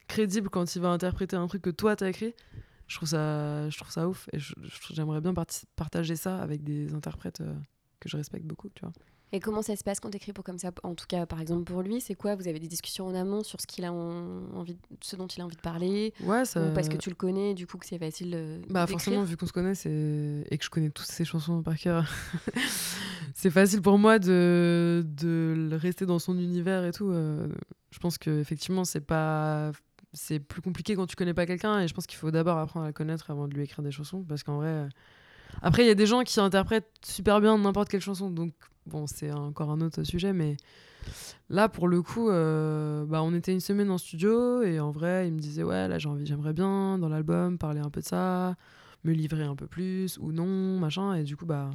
crédible quand il va interpréter un truc que toi t'as écrit je trouve ça, je trouve ça ouf. Et j'aimerais bien partager ça avec des interprètes euh, que je respecte beaucoup, tu vois. Et comment ça se passe quand tu écris pour comme ça? En tout cas, par exemple, pour lui, c'est quoi? Vous avez des discussions en amont sur ce, qu'il a envie, ce dont il a envie de parler? Ouais, ça... Ou parce que tu le connais, du coup, que c'est facile de. Bah, forcément, vu qu'on se connaît et que je connais toutes ses chansons par cœur, c'est facile pour moi de... de rester dans son univers et tout. Euh, je pense qu'effectivement, c'est pas c'est plus compliqué quand tu connais pas quelqu'un et je pense qu'il faut d'abord apprendre à le connaître avant de lui écrire des chansons parce qu'en vrai euh, après il y a des gens qui interprètent super bien n'importe quelle chanson donc bon c'est encore un autre sujet mais là pour le coup euh, bah on était une semaine en studio et en vrai il me disait ouais là j'ai envie j'aimerais bien dans l'album parler un peu de ça me livrer un peu plus ou non machin et du coup bah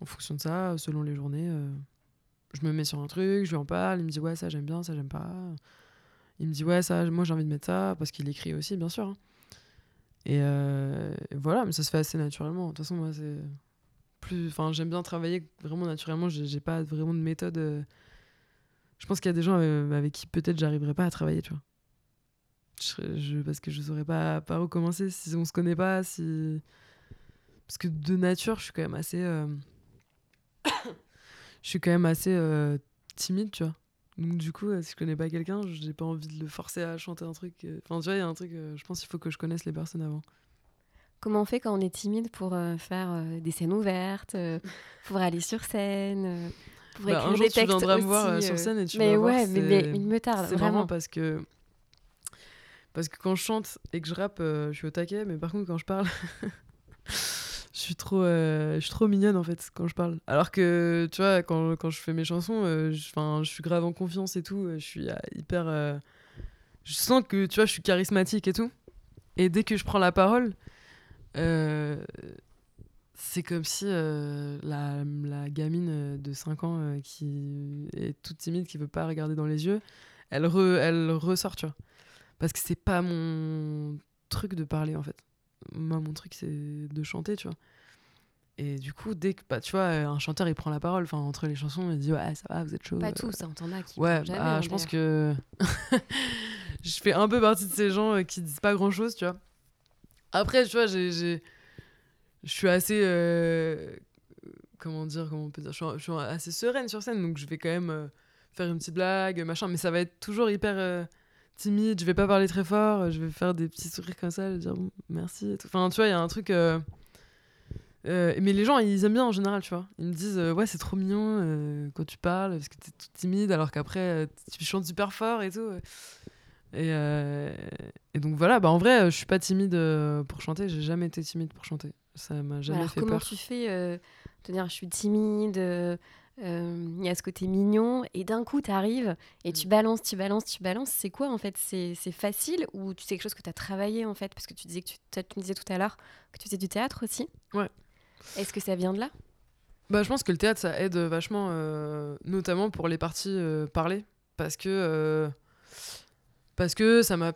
en fonction de ça selon les journées euh, je me mets sur un truc je lui en parle il me dit ouais ça j'aime bien ça j'aime pas il me dit ouais ça moi j'ai envie de mettre ça parce qu'il écrit aussi bien sûr hein. Euh, et, voilà mais ça se fait assez naturellement de toute façon moi plus. Enfin, j'aime bien travailler vraiment naturellement. J'ai pas vraiment de méthode. euh. Je pense qu'il y a des gens euh, avec qui peut-être j'arriverai pas à travailler, tu vois. Parce que je saurais pas par où si on se connaît pas, si. Parce que de nature, je suis quand même assez. je suis quand même assez timide, tu vois. Donc, du coup, euh, si je connais pas quelqu'un, j'ai pas envie de le forcer à chanter un truc. euh. Enfin, tu vois, il y a un truc, euh, je pense qu'il faut que je connaisse les personnes avant. Comment on fait quand on est timide pour faire des scènes ouvertes, pour aller sur scène, pour Bah, écrire un jour, des tu viendras aussi, me voir sur scène et tu mais vas voir, ouais, mais, mais c'est- il me tarde C'est vraiment. vraiment parce que. Parce que quand je chante et que je rappe, je suis au taquet, mais par contre, quand je parle, je suis trop, euh, je suis trop mignonne en fait quand je parle. Alors que, tu vois, quand, quand je fais mes chansons, euh, je, suis grave en confiance et tout, euh, je suis euh, hyper. je sens que, tu vois, je suis charismatique et tout. Et dès que je prends la parole, c'est comme si la, gamine de 5 ans qui est toute timide, qui veut pas regarder dans les yeux, elle, re- elle ressort, tu vois. Parce que c'est pas mon truc de parler, en fait. Moi, mon truc, c'est de chanter, tu vois. Et du coup, dès que, bah, tu vois, un chanteur, il prend la parole, enfin, entre les chansons, il dit, ouais, ça va, vous êtes chaud. Pas euh, tous, hein, t'en as qui Ouais, jamais. bah, hein, je pense que je fais un peu partie de ces gens euh, qui disent pas grand chose, tu vois. Après, tu vois, j'ai, je suis assez. euh, Comment dire, comment on peut dire je suis, assez sereine sur scène, donc je vais quand même euh, faire une petite blague, machin, mais ça va être toujours hyper euh, timide, je vais pas parler très fort, euh, je vais faire des petits sourires comme ça, je vais dire bon, merci et tout. Enfin, tu vois, il y a un truc. Euh, mais les gens, ils aiment bien en général, tu vois. Ils me disent, euh, ouais, c'est trop mignon euh, quand tu parles, parce que t'es toute timide, alors qu'après, tu chantes super fort et tout. Et, et donc voilà, bah en vrai, je suis pas timide pour chanter, j'ai jamais été timide pour chanter. Ça m'a jamais Alors fait comment peur. tu fais te dire je suis timide, il y a ce côté mignon, et d'un coup tu arrives et tu Mm. balances, tu balances, tu balances. C'est quoi en fait? C'est c'est facile ou tu sais quelque chose que tu as travaillé en fait? Parce que tu disais que tu, tu me disais tout à l'heure que tu faisais du théâtre aussi. Ouais. Est-ce que ça vient de là? Bah, je pense que le théâtre, ça aide vachement, euh, notamment pour les parties euh, parlées, parce que euh, parce que ça m'a,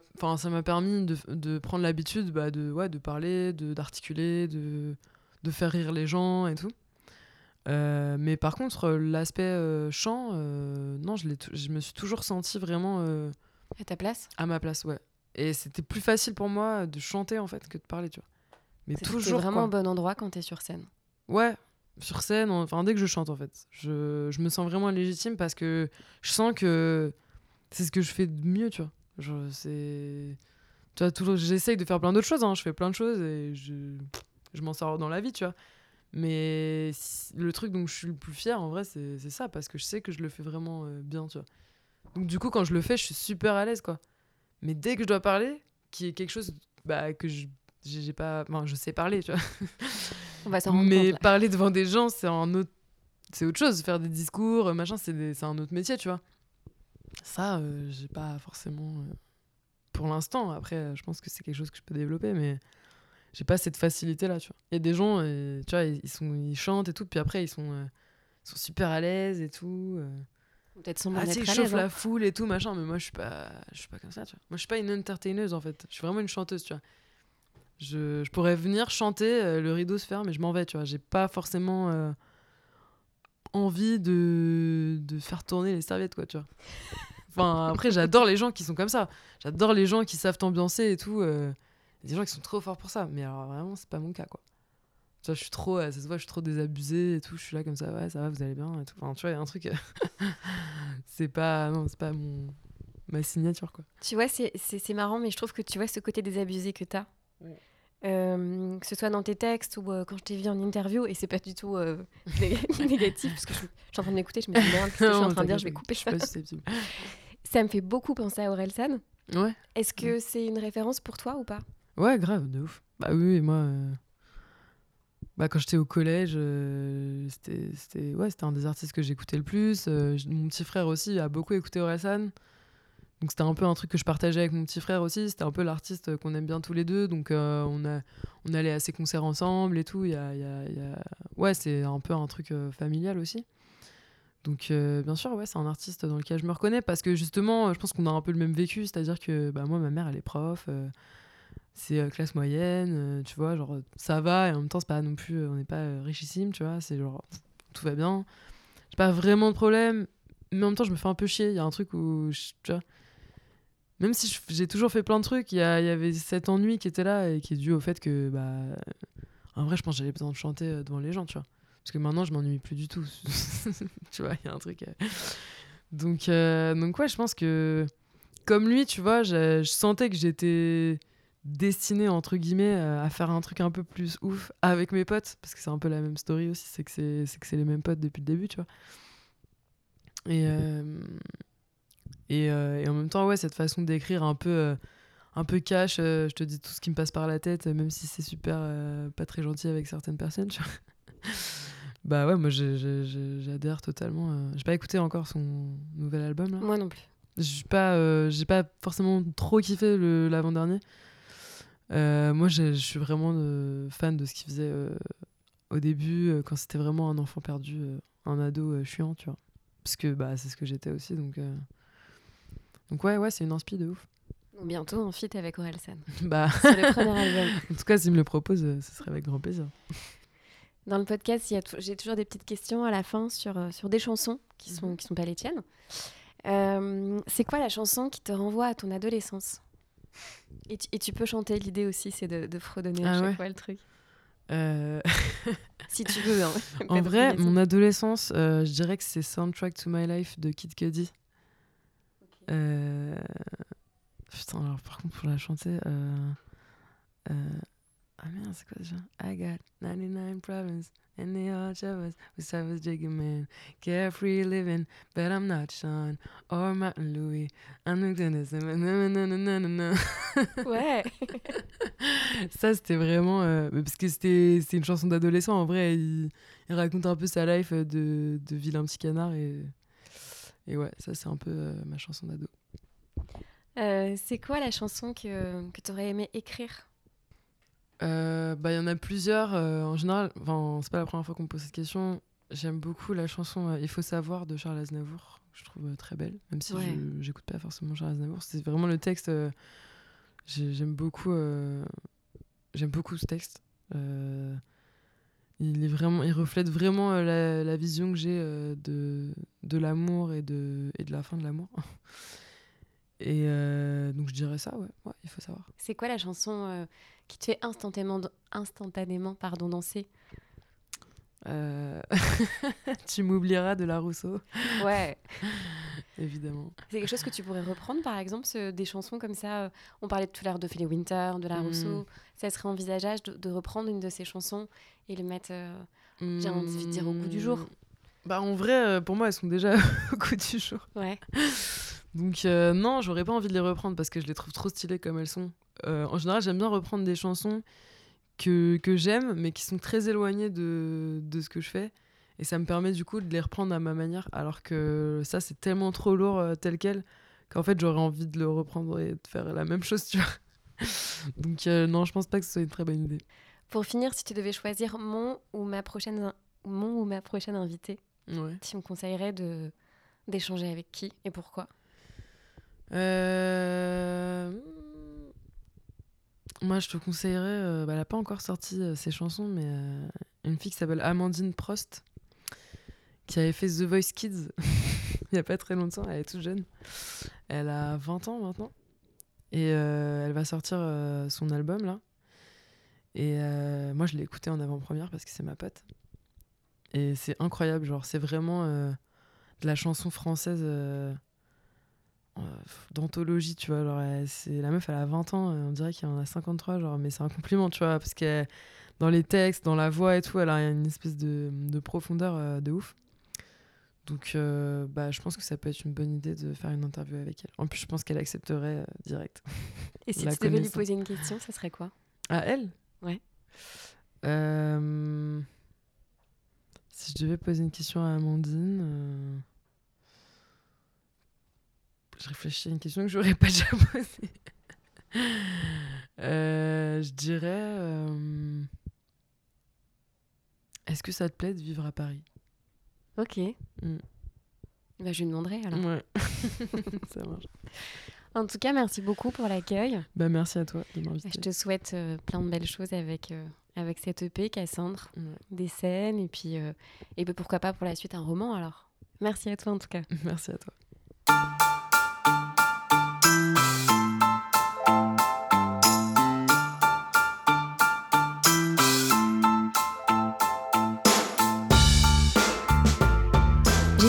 permis de, de prendre l'habitude, bah, de, ouais, de parler, d'articuler, de, de faire rire les gens et tout. Euh, mais par contre, euh, l'aspect euh, chant, euh, non, je, je me suis toujours senti vraiment euh, À ta place? à ma place, ouais. Et c'était plus facile pour moi de chanter en fait que de parler, tu vois. Mais C'est t'es toujours vraiment quoi. au bon endroit quand tu es sur scène. Ouais, sur scène, enfin dès que je chante en fait. Je, je me sens vraiment légitime parce que je sens que c'est ce que je fais de mieux, tu vois. Genre, c'est. Tu vois, toujours, j'essaye de faire plein d'autres choses, hein. je fais plein de choses et je, je m'en sors dans la vie, tu vois. Mais le truc dont je suis le plus fier en vrai, c'est c'est ça parce que je sais que je le fais vraiment euh, bien, tu vois. Donc du coup, quand je le fais, je suis super à l'aise, quoi. Mais dès que je dois parler, qui est quelque chose bah, que je j'ai pas. Enfin, je sais parler, tu vois. On va s'en rendre Mais compte. là. parler devant des gens, c'est un autre, c'est autre chose. Faire des discours, euh, machin, c'est des- c'est un autre métier, tu vois. Ça, euh, j'ai pas forcément. euh, pour l'instant, après, euh, je pense que c'est quelque chose que je peux développer, mais j'ai pas cette facilité-là, tu vois. Il y a des gens, tu vois, ils, ils sont, ils chantent et tout, puis après, ils sont, ils sont super à l'aise et tout. Peut-être semblant Ah, chauffent l'aise. hein. la foule et tout, machin, mais moi, je suis pas, je suis pas comme ça, tu vois. Moi, je suis pas une entertaineuse, en fait. Je suis vraiment une chanteuse, tu vois. Je, je pourrais venir chanter, euh, le rideau se ferme et je m'en vais, tu vois. J'ai pas forcément euh, envie de, de faire tourner les serviettes, quoi, tu vois. Enfin, après, j'adore les gens qui sont comme ça. J'adore les gens qui savent t'ambiancer et tout. euh. Des gens qui sont trop forts pour ça. Mais alors, vraiment, c'est pas mon cas, quoi. Tu vois, je suis trop, ça se voit, je suis trop désabusée et tout. Je suis là comme ça, ouais, ça va, vous allez bien et tout. Enfin, tu vois, il y a un truc. c'est pas, non, c'est pas mon, ma signature, quoi. Tu vois, c'est- marrant, mais je trouve que tu vois ce côté désabusé que tu as. Ouais. que ce soit dans tes textes ou euh, quand je t'ai vu en interview, et c'est pas du tout euh, né- négatif, parce que je, je suis en train de m'écouter, je me dis merde, que je suis en train de dire, je vais couper ça. Ça me fait beaucoup penser à Orelsan. Ouais. Est-ce que c'est une référence pour toi ou pas? Ouais, grave, de ouf. Bah oui, moi. euh, Bah, quand j'étais au collège, euh, c'était ouais, un des artistes que j'écoutais le plus. Euh, mon petit frère aussi a beaucoup écouté Orelsan. Donc c'était un peu un truc que je partageais avec mon petit frère aussi. C'était un peu l'artiste qu'on aime bien tous les deux. Donc euh, on, a, on allait à ses concerts ensemble et tout. Y a, y a- Ouais, c'est un peu un truc euh, familial aussi. Donc euh, bien sûr, ouais, c'est un artiste dans lequel je me reconnais parce que justement, je pense qu'on a un peu le même vécu. C'est-à-dire que bah, moi, ma mère, elle est prof. c'est classe moyenne, tu vois, genre ça va, et en même temps, c'est pas non plus, on n'est pas richissime, tu vois, c'est genre tout va bien. J'ai pas vraiment de problème, mais en même temps, je me fais un peu chier. Il y a un truc où, même si j'ai toujours fait plein de trucs, il y, avait cet ennui qui était là et qui est dû au fait que, bah, en vrai, je pense que j'avais besoin de chanter euh, devant les gens, tu vois. Parce que maintenant, je m'ennuie plus du tout. tu vois, il y a un truc. euh. Donc, euh, donc, ouais, je pense que, comme lui, tu vois, je, je sentais que j'étais destinée, entre guillemets, à faire un truc un peu plus ouf avec mes potes. Parce que c'est un peu la même story aussi, c'est que c'est c'est que c'est les mêmes potes depuis le début, tu vois. Et, euh, et, euh, et en même temps, ouais, cette façon d'écrire un peu, euh, un peu cash, euh, je te dis tout ce qui me passe par la tête, même si c'est super euh, pas très gentil avec certaines personnes, tu vois. bah ouais, moi j'adhère totalement. J'ai pas écouté encore son nouvel album là. Moi non plus. J'ai pas, j'ai pas forcément trop kiffé l'avant-dernier. Moi, je suis vraiment fan de ce qu'il faisait au début, quand c'était vraiment un enfant perdu, un ado chiant, tu vois. Parce que bah, c'est ce que j'étais aussi, donc. Donc ouais, ouais, c'est une inspi de ouf. Bientôt en feat avec Orelsan. bah, C'est le premier album. en tout cas, s'il me le propose, euh, ce serait avec grand plaisir. Dans le podcast, j'ai toujours des petites questions à la fin sur, euh, sur des chansons qui sont, Mhm. qui sont pas les tiennes. Euh, c'est quoi la chanson qui te renvoie à ton adolescence? Et tu, et tu peux chanter, l'idée aussi, c'est de, de fredonner à Ah chaque ouais. fois le truc. Euh, Si tu veux. hein. En vrai, mon adolescence, euh, je dirais que c'est Soundtrack to My Life de Kid Cudi. Euh, Putain, alors par contre, pour la chanter. euh, euh, Ah merde, c'est quoi déjà? I got 99 problems and they all us. We was jigging man, carefree living, but I'm not Sean or Martin Louis. I'm not gonna say nananana. Ouais. Ça, c'était vraiment. euh, parce que c'était c'est une chanson d'adolescent. En vrai, il, il raconte un peu sa life euh, de, de vilain petit canard. Et, et ouais, ça, c'est un peu euh, ma chanson d'ado. Euh, c'est quoi la chanson que, que tu aurais aimé écrire? Euh, bah, il y en a plusieurs. en général, c'est pas la première fois qu'on me pose cette question. J'aime beaucoup la chanson Il faut savoir de Charles Aznavour. Je trouve très belle, même si Ouais. je j'écoute pas forcément Charles Aznavour. C'est vraiment le texte. j'ai- j'aime beaucoup. j'aime beaucoup ce texte. Euh, il est vraiment, il reflète vraiment euh, la, la vision que j'ai euh, de de l'amour et de et de la fin de l'amour. Et euh, donc je dirais ça, ouais. ouais il faut savoir. C'est quoi la chanson euh, qui te fait instantanément, instantanément pardon, danser? Euh, tu m'oublieras de la Rousseau, Ouais. évidemment. C'est quelque chose que tu pourrais reprendre, par exemple, ce- des chansons comme ça. euh, On parlait tout à l'heure de Philly Winter, de La Mm. Rousseau. Ça serait envisageable de, de reprendre une de ces chansons et le mettre. euh, J'ai envie de dire au goût du jour. Bah en vrai, euh, pour moi, elles sont déjà au goût du jour. Ouais. Donc euh, non, j'aurais pas envie de les reprendre parce que je les trouve trop stylées comme elles sont. En général, j'aime bien reprendre des chansons que, que j'aime, mais qui sont très éloignées de, de ce que je fais. Et ça me permet du coup de les reprendre à ma manière, alors que ça, c'est tellement trop lourd euh, tel quel qu'en fait, j'aurais envie de le reprendre et de faire la même chose, tu vois. Donc euh, non, je pense pas que ce soit une très bonne idée. Pour finir, si tu devais choisir mon ou ma prochaine, in- mon ou ma prochaine invitée, Ouais. tu me conseillerais de d'échanger avec qui et pourquoi? Euh, Moi, je te conseillerais, euh, bah, elle n'a pas encore sorti euh, ses chansons, mais une fille qui s'appelle Amandine Prost, qui avait fait The Voice Kids il n'y a pas très longtemps, elle est toute jeune. Elle a 20 ans maintenant. Et euh, elle va sortir euh, son album là. Et euh, moi, je l'ai écouté en avant-première parce que c'est ma pote. Et c'est incroyable, genre, c'est vraiment de la chanson française. d'anthologie, tu vois. Genre, c'est, la meuf, elle a 20 ans, on dirait qu'il en a 53, genre, mais c'est un compliment, tu vois, parce que dans les textes, dans la voix et tout, elle a une espèce de, de profondeur de ouf. Donc, euh, bah, je pense que ça peut être une bonne idée de faire une interview avec elle. En plus, je pense qu'elle accepterait euh, direct. Et si tu devais lui poser une question, ça serait quoi? À elle? Ouais. Euh, Si je devais poser une question à Amandine. Je réfléchis à une question que j'aurais pas déjà posée. Je dirais. Est-ce que ça te plaît de vivre à Paris? Ok. Mm. Bah, je lui demanderai alors. Ouais. ça marche. En tout cas, merci beaucoup pour l'accueil. Bah, merci à toi de m'inviter. Je te souhaite euh, plein de belles choses avec, euh, avec cette EP, Cassandre, des scènes, et puis euh, et puis pourquoi pas pour la suite un roman alors. Merci à toi en tout cas. merci à toi.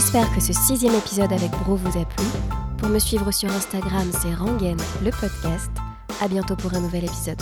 J'espère que ce sixième épisode avec Bro vous a plu. Pour me suivre sur Instagram, c'est Rangen, le podcast. À bientôt pour un nouvel épisode.